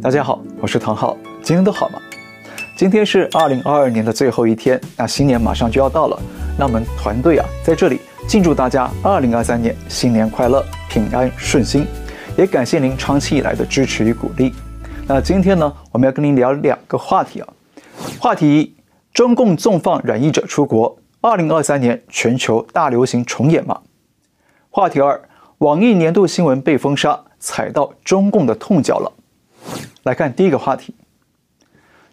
大家好，我是唐浩，今天都好吗？今天是二零二二年的最后一天，那新年马上就要到了，那我们团队啊在这里敬祝大家二零二三年新年快乐，平安顺心，也感谢您长期以来的支持与鼓励。那今天呢，我们要跟您聊两个话题啊。话题一：中共纵放染疫者出国，二零二三年全球大流行重演吗？话题二：网易年度新闻被封杀，踩到中共的痛脚了。来看第一个话题：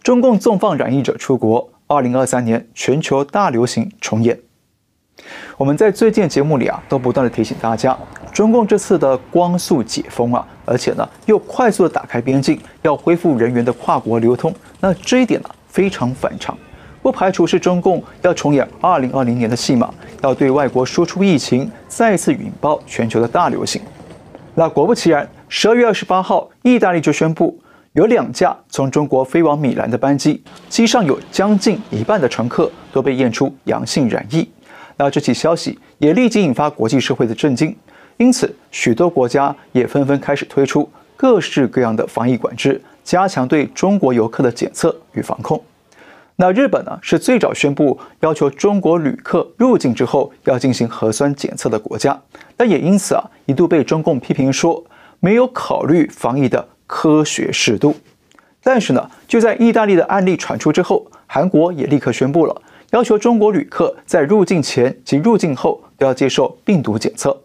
中共纵放染疫者出国，二零二三年全球大流行重演。我们在最近节目里啊，都不断地提醒大家，中共这次的光速解封啊，而且呢又快速地打开边境，要恢复人员的跨国流通，那这一点呢非常反常，不排除是中共要重演二零二零年的戏码，要对外国输出疫情，再次引爆全球的大流行。那果不其然，十二月二十八号，意大利就宣布。有两架从中国飞往米兰的班机，机上有将近一半的乘客都被验出阳性染疫。那这起消息也立即引发国际社会的震惊，因此许多国家也纷纷开始推出各式各样的防疫管制，加强对中国游客的检测与防控。那日本呢，是最早宣布要求中国旅客入境之后要进行核酸检测的国家，但也因此啊一度被中共批评说没有考虑防疫的。科学适度，但是呢，就在意大利的案例传出之后，韩国也立刻宣布了，要求中国旅客在入境前及入境后都要接受病毒检测。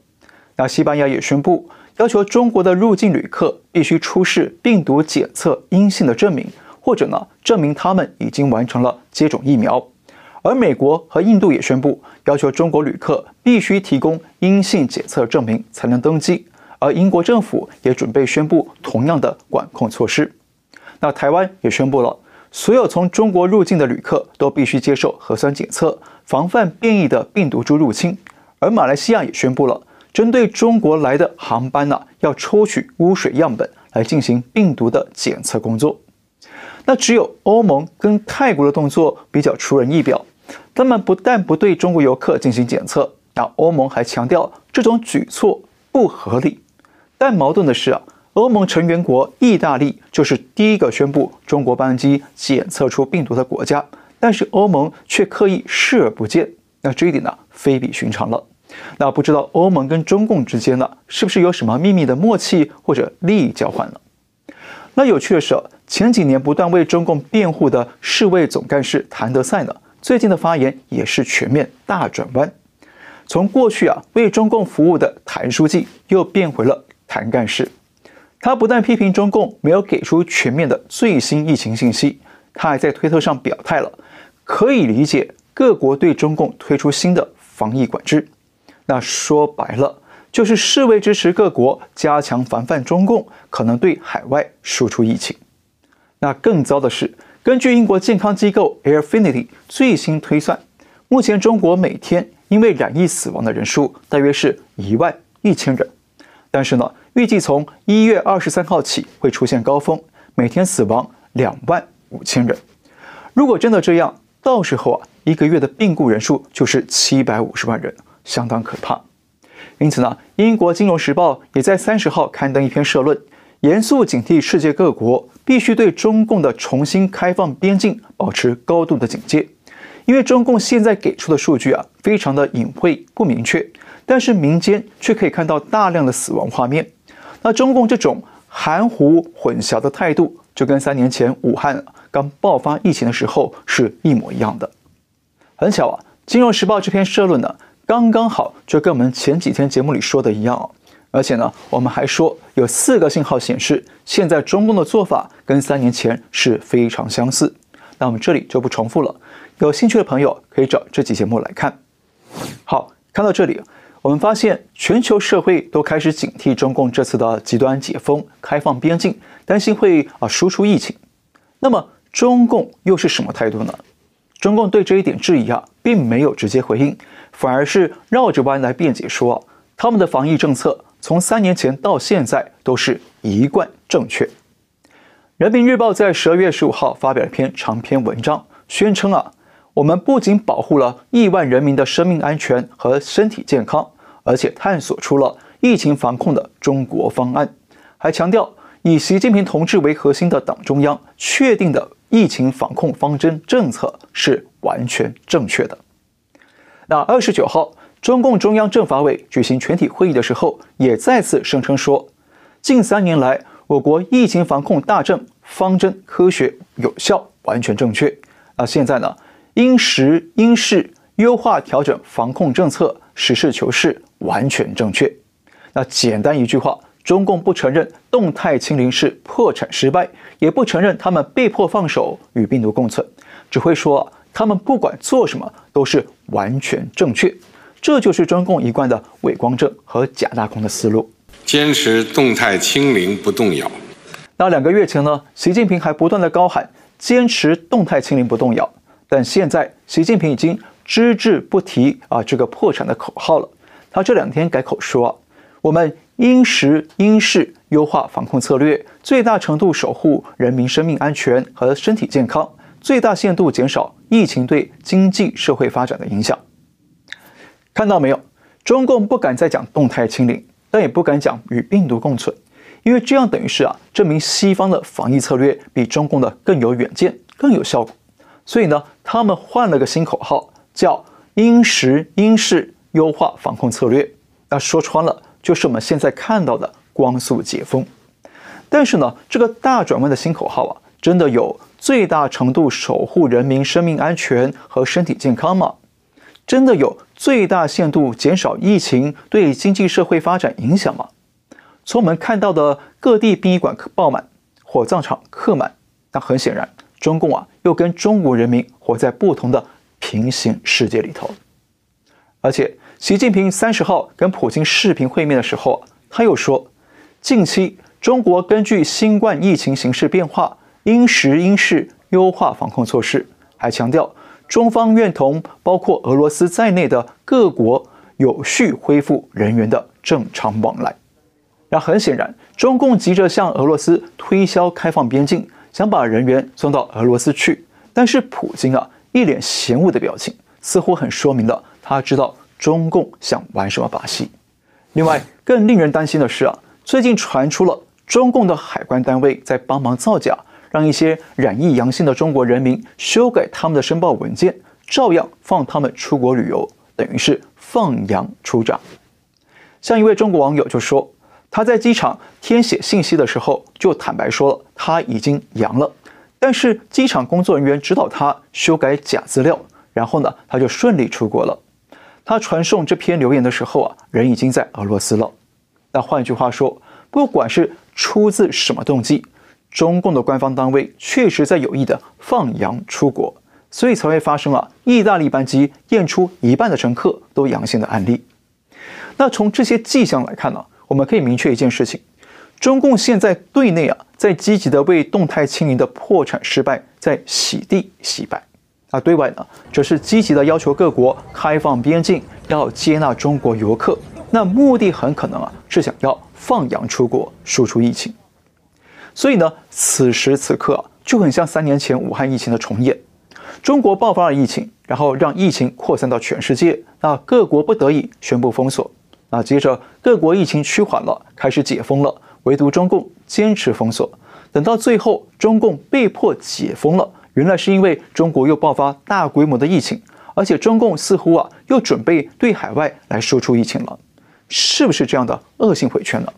那西班牙也宣布，要求中国的入境旅客必须出示病毒检测阴性的证明，或者呢，证明他们已经完成了接种疫苗。而美国和印度也宣布，要求中国旅客必须提供阴性检测证明才能登机。而英国政府也准备宣布同样的管控措施。那台湾也宣布了，所有从中国入境的旅客都必须接受核酸检测，防范变异的病毒株入侵。而马来西亚也宣布了，针对中国来的航班呢，要抽取污水样本来进行病毒的检测工作。那只有欧盟跟泰国的动作比较出人意表，他们不但不对中国游客进行检测，那欧盟还强调这种举措不合理。但矛盾的是啊，欧盟成员国意大利就是第一个宣布中国班机检测出病毒的国家，但是欧盟却刻意视而不见，那这一点呢，非比寻常了。那不知道欧盟跟中共之间呢，是不是有什么秘密的默契或者利益交换呢？那有趣的是，前几年不断为中共辩护的世卫总干事谭德赛呢，最近的发言也是全面大转弯，从过去啊为中共服务的谭书记又变回了。谭干事，他不但批评中共没有给出全面的最新疫情信息，他还在推特上表态了，可以理解各国对中共推出新的防疫管制。那说白了，就是世卫支持各国加强防范中共可能对海外输出疫情。那更糟的是，根据英国健康机构 Airfinity 最新推算，目前中国每天因为染疫死亡的人数大约是一万一千人。但是呢，预计从一月二十三号起会出现高峰，每天死亡两万五千人。如果真的这样，到时候啊，一个月的病故人数就是七百五十万人，相当可怕。因此呢，英国金融时报也在三十号刊登一篇社论，严肃警惕世界各国必须对中共的重新开放边境保持高度的警戒，因为中共现在给出的数据啊，非常的隐晦不明确。但是民间却可以看到大量的死亡画面，那中共这种含糊混淆的态度，就跟三年前武汉刚爆发疫情的时候是一模一样的。很巧啊，《金融时报》这篇社论呢，刚刚好就跟我们前几天节目里说的一样哦。而且呢，我们还说有四个信号显示，现在中共的做法跟三年前是非常相似。那我们这里就不重复了，有兴趣的朋友可以找这期节目来看。好，看到这里。我们发现，全球社会都开始警惕中共这次的极端解封、开放边境，担心会啊输出疫情。那么，中共又是什么态度呢？中共对这一点质疑啊，并没有直接回应，反而是绕着弯来辩解说，他们的防疫政策从三年前到现在都是一贯正确。人民日报在十二月十五号发表一篇长篇文章，宣称啊，我们不仅保护了亿万人民的生命安全和身体健康。而且探索出了疫情防控的中国方案，还强调以习近平同志为核心的党中央确定的疫情防控方针政策是完全正确的。那二十九号，中共中央政法委举行全体会议的时候，也再次声称说，近三年来我国疫情防控大政方针科学有效，完全正确。那现在呢，因时因势优化调整防控政策，实事求是，完全正确。那简单一句话，中共不承认动态清零是破产失败，也不承认他们被迫放手与病毒共存，只会说他们不管做什么都是完全正确。这就是中共一贯的伪光正和假大空的思路。坚持动态清零不动摇。那两个月前呢，习近平还不断的高喊坚持动态清零不动摇，但现在习近平已经只字不提啊这个破产的口号了。他这两天改口说，我们因时因势优化防控策略，最大程度守护人民生命安全和身体健康，最大限度减少疫情对经济社会发展的影响。看到没有？中共不敢再讲动态清零，但也不敢讲与病毒共存，因为这样等于是啊，证明西方的防疫策略比中共的更有远见、更有效果。所以呢，他们换了个新口号，叫因时因势优化防控策略。那说穿了，就是我们现在看到的光速解封。但是呢，这个大转弯的新口号啊，真的有最大程度守护人民生命安全和身体健康吗？真的有最大限度减少疫情对经济社会发展影响吗？从我们看到的各地殡仪馆爆满、火葬场客满，那很显然，中共啊又跟中国人民活在不同的平行世界里头。而且，习近平三十号跟普京视频会面的时候，他又说，近期中国根据新冠疫情形势变化，因时因势优化防控措施，还强调。中方愿同包括俄罗斯在内的各国有序恢复人员的正常往来。那很显然，中共急着向俄罗斯推销开放边境，想把人员送到俄罗斯去。但是普京啊，一脸嫌恶的表情，似乎很说明了他知道中共想玩什么把戏。另外，更令人担心的是啊，最近传出了中共的海关单位在帮忙造假。让一些染疫阳性的中国人民修改他们的申报文件，照样放他们出国旅游，等于是放羊出闸。像一位中国网友就说，他在机场填写信息的时候就坦白说了他已经阳了，但是机场工作人员指导他修改假资料，然后呢他就顺利出国了。他传送这篇留言的时候啊，人已经在俄罗斯了。那换句话说，不管是出自什么动机。中共的官方单位确实在有意的放羊出国，所以才会发生了意大利班机验出一半的乘客都阳性的案例。那从这些迹象来看呢，我们可以明确一件事情：中共现在对内啊，在积极的为动态清零的破产失败在洗地洗白；啊，对外呢，则是积极的要求各国开放边境，要接纳中国游客。那目的很可能啊，是想要放羊出国，输出疫情。所以呢，此时此刻啊，就很像三年前武汉疫情的重演。中国爆发了疫情，然后让疫情扩散到全世界，那各国不得已宣布封锁。那接着各国疫情趋缓了，开始解封了，唯独中共坚持封锁。等到最后，中共被迫解封了，原来是因为中国又爆发大规模的疫情，而且中共似乎啊又准备对海外来输出疫情了，是不是这样的恶性回圈呢？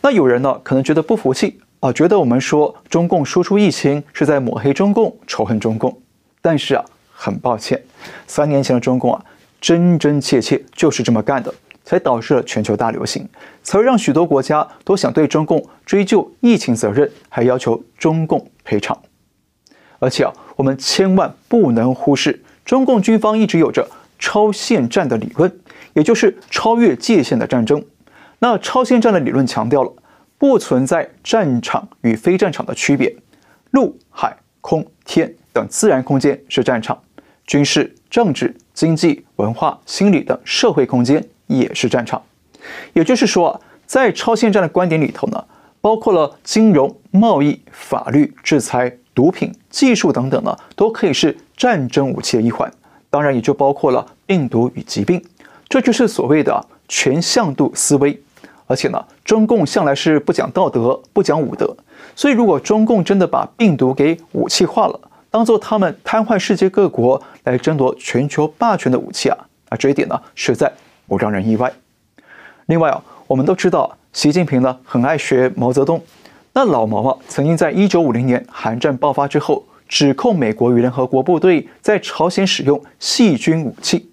那有人呢，可能觉得不服气啊，觉得我们说中共输出疫情是在抹黑中共、仇恨中共。但是啊，很抱歉，三年前的中共啊，真真切切就是这么干的，才导致了全球大流行，才会让许多国家都想对中共追究疫情责任，还要求中共赔偿。而且啊，我们千万不能忽视，中共军方一直有着超限战的理论，也就是超越界限的战争。那超限战的理论强调了不存在战场与非战场的区别，陆海空天等自然空间是战场，军事、政治、经济、文化、心理等社会空间也是战场。也就是说啊，在超限战的观点里头呢，包括了金融、贸易、法律、制裁、毒品、技术等等呢，都可以是战争武器的一环。当然，也就包括了病毒与疾病，这就是所谓的全向度思维。而且呢，中共向来是不讲道德、不讲武德，所以如果中共真的把病毒给武器化了，当做他们瘫痪世界各国来争夺全球霸权的武器啊，那这一点呢，实在不让人意外。另外啊，我们都知道，习近平呢很爱学毛泽东，那老毛啊曾经在一九五零年韩战爆发之后，指控美国与联合国部队在朝鲜使用细菌武器，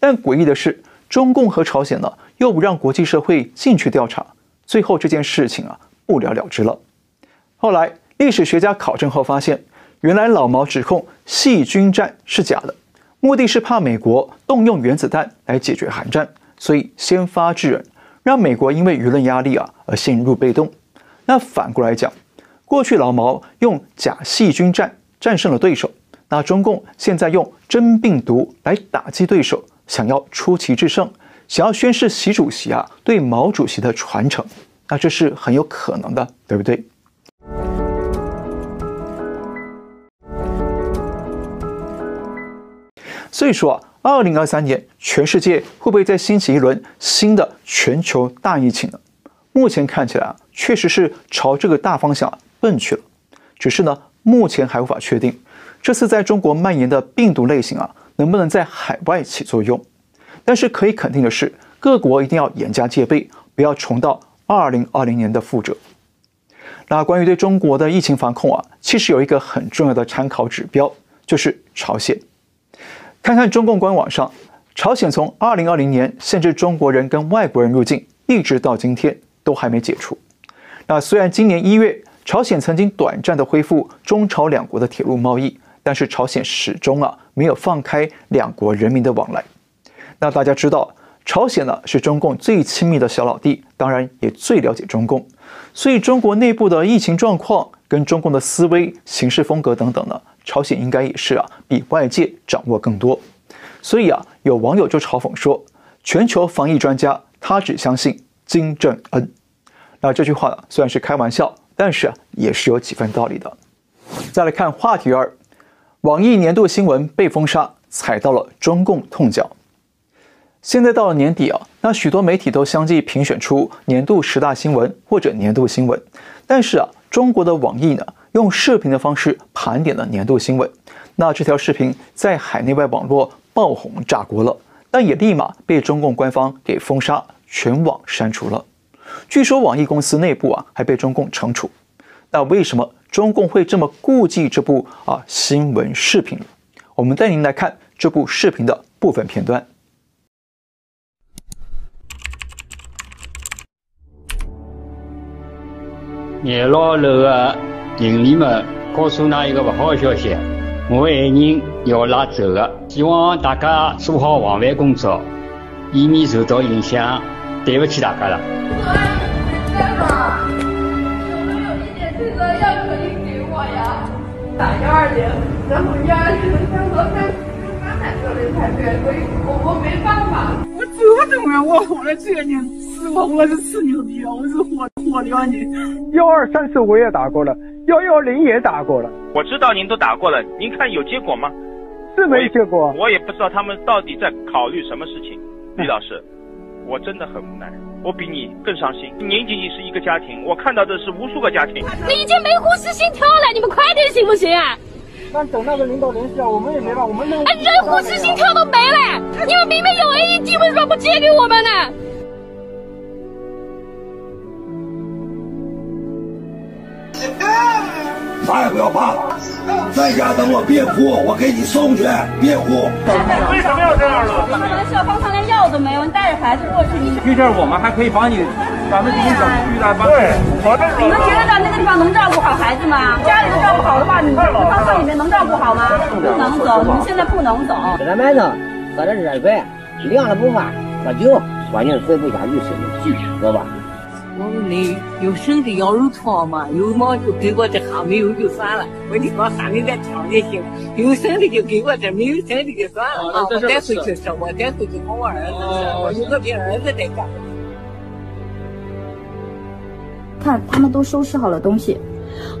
但诡异的是，中共和朝鲜呢又不让国际社会进去调查，最后这件事情啊不了了之了。后来历史学家考证后发现，原来老毛指控细菌战是假的，目的是怕美国动用原子弹来解决韩战，所以先发制人，让美国因为舆论压力啊而陷入被动。那反过来讲，过去老毛用假细菌战。战胜了对手，那中共现在用真病毒来打击对手，想要出奇制胜，想要宣示习主席啊对毛主席的传承，那这是很有可能的，对不对？所以说啊，二零二三年全世界会不会再兴起一轮新的全球大疫情呢？目前看起来啊，确实是朝这个大方向奔去了，只是呢。目前还无法确定，这次在中国蔓延的病毒类型啊，能不能在海外起作用？但是可以肯定的是，各国一定要严加戒备，不要重蹈二零二零年的覆辙。那关于对中国的疫情防控啊，其实有一个很重要的参考指标，就是朝鲜。看看中共官网上，朝鲜从二零二零年限制中国人跟外国人入境，一直到今天都还没解除。那虽然今年一月，朝鲜曾经短暂的恢复中朝两国的铁路贸易，但是朝鲜始终啊没有放开两国人民的往来。那大家知道，朝鲜呢是中共最亲密的小老弟，当然也最了解中共，所以中国内部的疫情状况跟中共的思维、行事风格等等呢，朝鲜应该也是啊比外界掌握更多。所以啊，有网友就嘲讽说，全球防疫专家他只相信金正恩。那这句话呢，虽然是开玩笑。但是啊，也是有几分道理的。再来看话题二，网易年度新闻被封杀，踩到了中共痛脚。现在到了年底啊，那许多媒体都相继评选出年度十大新闻或者年度新闻。但是啊，中国的网易呢，用视频的方式盘点了年度新闻。那这条视频在海内外网络爆红炸锅了，但也立马被中共官方给封杀，全网删除了。据说网易公司内部啊还被中共惩处，那为什么中共会这么顾忌这部啊新闻视频？我们带您来看这部视频的部分片段。廿六楼的邻里们告诉衲一个不好的消息，我爱人要拉走了，希望大家做好防范工作，以免受到影响。对不起大家了。打幺二零，然后幺二零想说他是刚才说的才对，所以我我没办法。我这么重要，我活了这个年，是我我是吃牛逼了，我是活活了你。幺二三四我也打过了，幺幺零也打过了。我知道您都打过了，您看有结果吗？是没结果。我也不知道他们到底在考虑什么事情，李老师。我真的很无奈，我比你更伤心。您仅仅是一个家庭，我看到的是无数个家庭。你已经没呼吸心跳了，你们快点行不行啊？那等那个领导联系啊，我们也没办法，我们那……哎，人呼吸心跳都没了，你们明明有 AED，为什么不借给我们呢？在家等我，别哭，我给你送去，别哭。为什么要这样呢？开玩笑，刚才连药都没有，你带着孩子过去。你去这儿我们还可以帮你，咱们给你找去来帮。对，你们觉得在那个地方能照顾好孩子吗？家里都照顾好的话，你们方舱里面能照顾好吗？不能走，你们现在不能走。给他买上，喝点热水，凉了不怕，喝酒，关键睡不下去，生气，知道吧？我问你有生的要有床吗？有嘛就给我这哈，没有就算了。我你说喊你再挑也行，有生的就给我这，没有生的就算了。啊，我带回去吃，我带回去跟我儿子吃，我有个病儿子在家。看他们都收拾好了东西，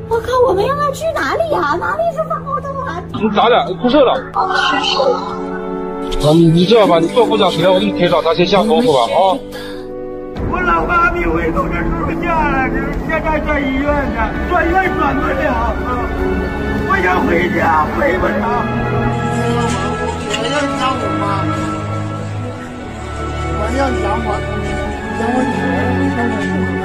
我靠，我们要去哪里呀？哪里是防空洞啊？你咋的？哭瘦了？啊，你你这样吧，你坐公交车，我给你推上，他先下高速吧？啊。我老妈咪。机会都是出现了，现在在医院呢，转院转不了，我想回家，回不了。我要想我妈，我要想我，想我女儿，但是不可能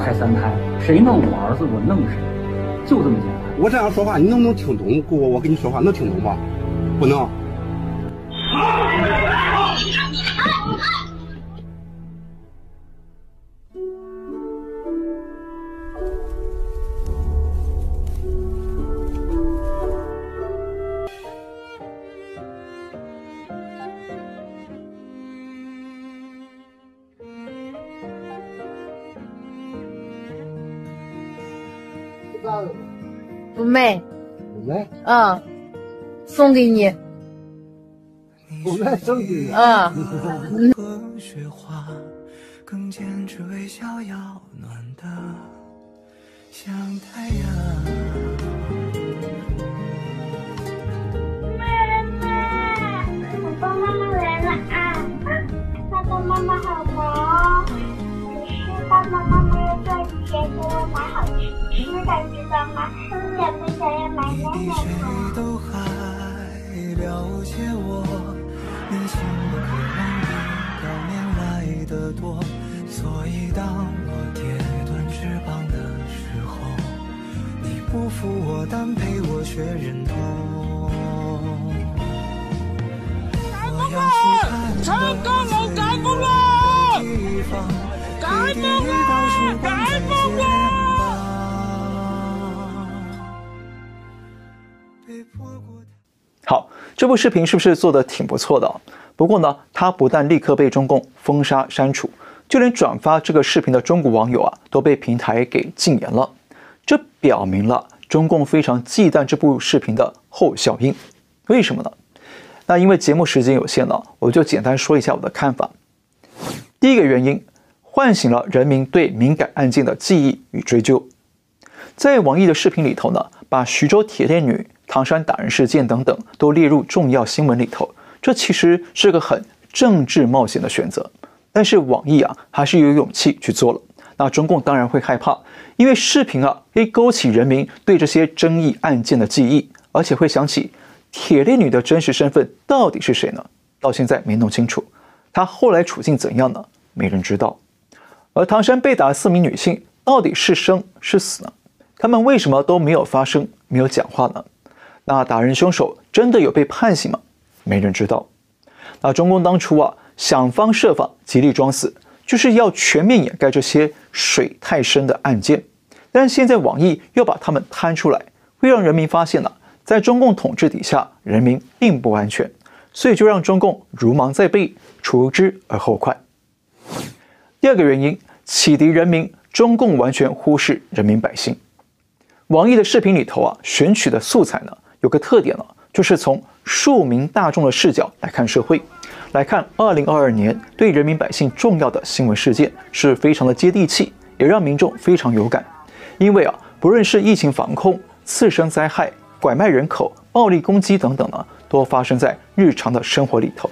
胎三胎，谁弄我儿子我弄谁，就这么简单。我这样说话你能不能听懂？我，我跟你说话能听懂吗？不能。卖，不卖，嗯，送给你，我卖送给你，嗯。雪花更坚持微笑要暖的像太阳。妈妈，爸爸妈妈来了啊！爸爸妈妈好忙，可是爸爸妈妈要赚钱给我买好吃吃的，知道吗？想不想要买奶奶糖？都还了解我，连心我渴望比表面来得多，所以当我跌断翅膀的时候，你不负我，但陪我却忍痛。我要去看成功了，改不了，改不了，改不了。好，这部视频是不是做得挺不错的？不过呢，它不但立刻被中共封杀删除，就连转发这个视频的中国网友啊，都被平台给禁言了。这表明了中共非常忌惮这部视频的后效应。为什么呢？那因为节目时间有限了，我就简单说一下我的看法。第一个原因，唤醒了人民对敏感案件的记忆与追究。在网易的视频里头呢，把徐州铁链女、唐山打人事件等等都列入重要新闻里头，这其实是个很政治冒险的选择。但是网易啊，还是有勇气去做了。那中共当然会害怕，因为视频啊，会勾起人民对这些争议案件的记忆，而且会想起铁链女的真实身份到底是谁呢？到现在没弄清楚，她后来处境怎样呢？没人知道。而唐山被打的四名女性到底是生是死呢？她们为什么都没有发声、没有讲话呢？那打人凶手真的有被判刑吗？没人知道。那中共当初啊，想方设法极力装死，就是要全面掩盖这些水太深的案件。但现在网易又把他们摊出来，会让人民发现了、在中共统治底下，人民并不安全，所以就让中共如芒在背，除之而后快。第二个原因，启迪人民，中共完全忽视人民百姓。网易的视频里头啊，选取的素材呢，有个特点呢，就是从庶民大众的视角来看社会，来看二零二二年对人民百姓重要的新闻事件，是非常的接地气，也让民众非常有感。因为啊，不论是疫情防控、次生灾害、拐卖人口、暴力攻击等等呢，都发生在日常的生活里头。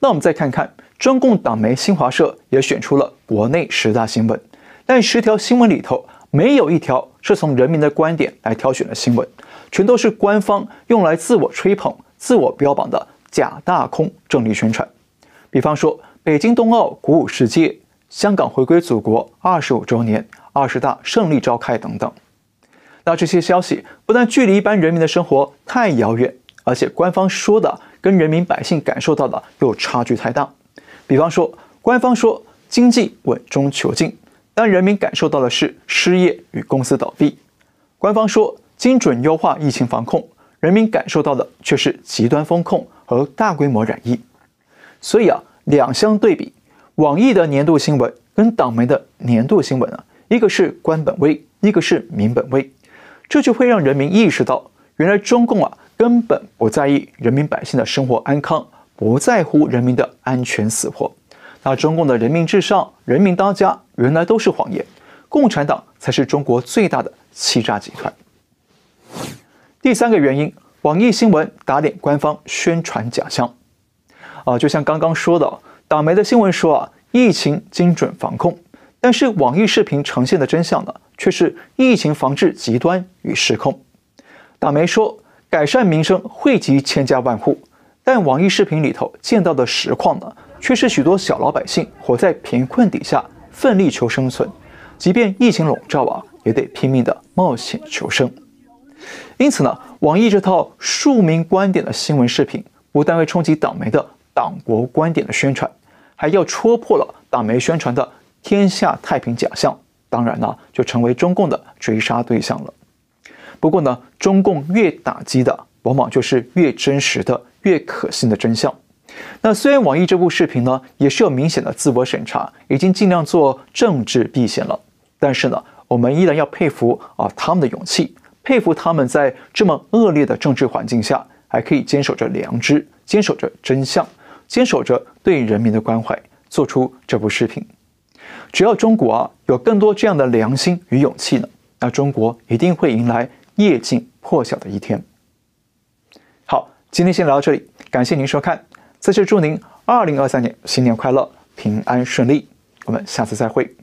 那我们再看看中共党媒新华社也选出了国内十大新闻，但十条新闻里头，没有一条是从人民的观点来挑选的新闻，全都是官方用来自我吹捧、自我标榜的假大空政力宣传。比方说，北京冬奥鼓舞世界，香港回归祖国二十五周年，二十大胜利召开等等。那这些消息不但距离一般人民的生活太遥远，而且官方说的跟人民百姓感受到的又差距太大。比方说，官方说经济稳中求进。但人民感受到的是失业与公司倒闭，官方说精准优化疫情防控，人民感受到的却是极端风控和大规模染疫。所以啊，两相对比，网易的年度新闻跟党媒的年度新闻啊，一个是官本位，一个是民本位。这就会让人民意识到，原来中共啊根本不在意人民百姓的生活安康，不在乎人民的安全死活。那中共的人民至上、人民当家，原来都是谎言，共产党才是中国最大的欺诈集团。第三个原因，网易新闻打脸官方宣传假象。啊，就像刚刚说的，党媒的新闻说啊，疫情精准防控，但是网易视频呈现的真相呢，却是疫情防治极端与失控。党媒说改善民生惠及千家万户，但网易视频里头见到的实况呢，却是许多小老百姓活在贫困底下，奋力求生存，即便疫情笼罩啊，也得拼命的冒险求生。因此呢，网易这套庶民观点的新闻视频，不但会冲击党媒的党国观点的宣传，还要戳破了党媒宣传的天下太平假象，当然呢，就成为中共的追杀对象了。不过呢，中共越打击的，往往就是越真实的、越可信的真相。那虽然网易这部视频呢，也是有明显的自我审查，已经尽量做政治避险了，但是呢，我们依然要佩服啊他们的勇气，佩服他们在这么恶劣的政治环境下，还可以坚守着良知，坚守着真相，坚守着对人民的关怀，做出这部视频。只要中国啊有更多这样的良心与勇气呢，那中国一定会迎来业尽破晓的一天。好，今天先聊到这里，感谢您收看。再次祝您二零二三年新年快乐，平安顺利。我们下次再会。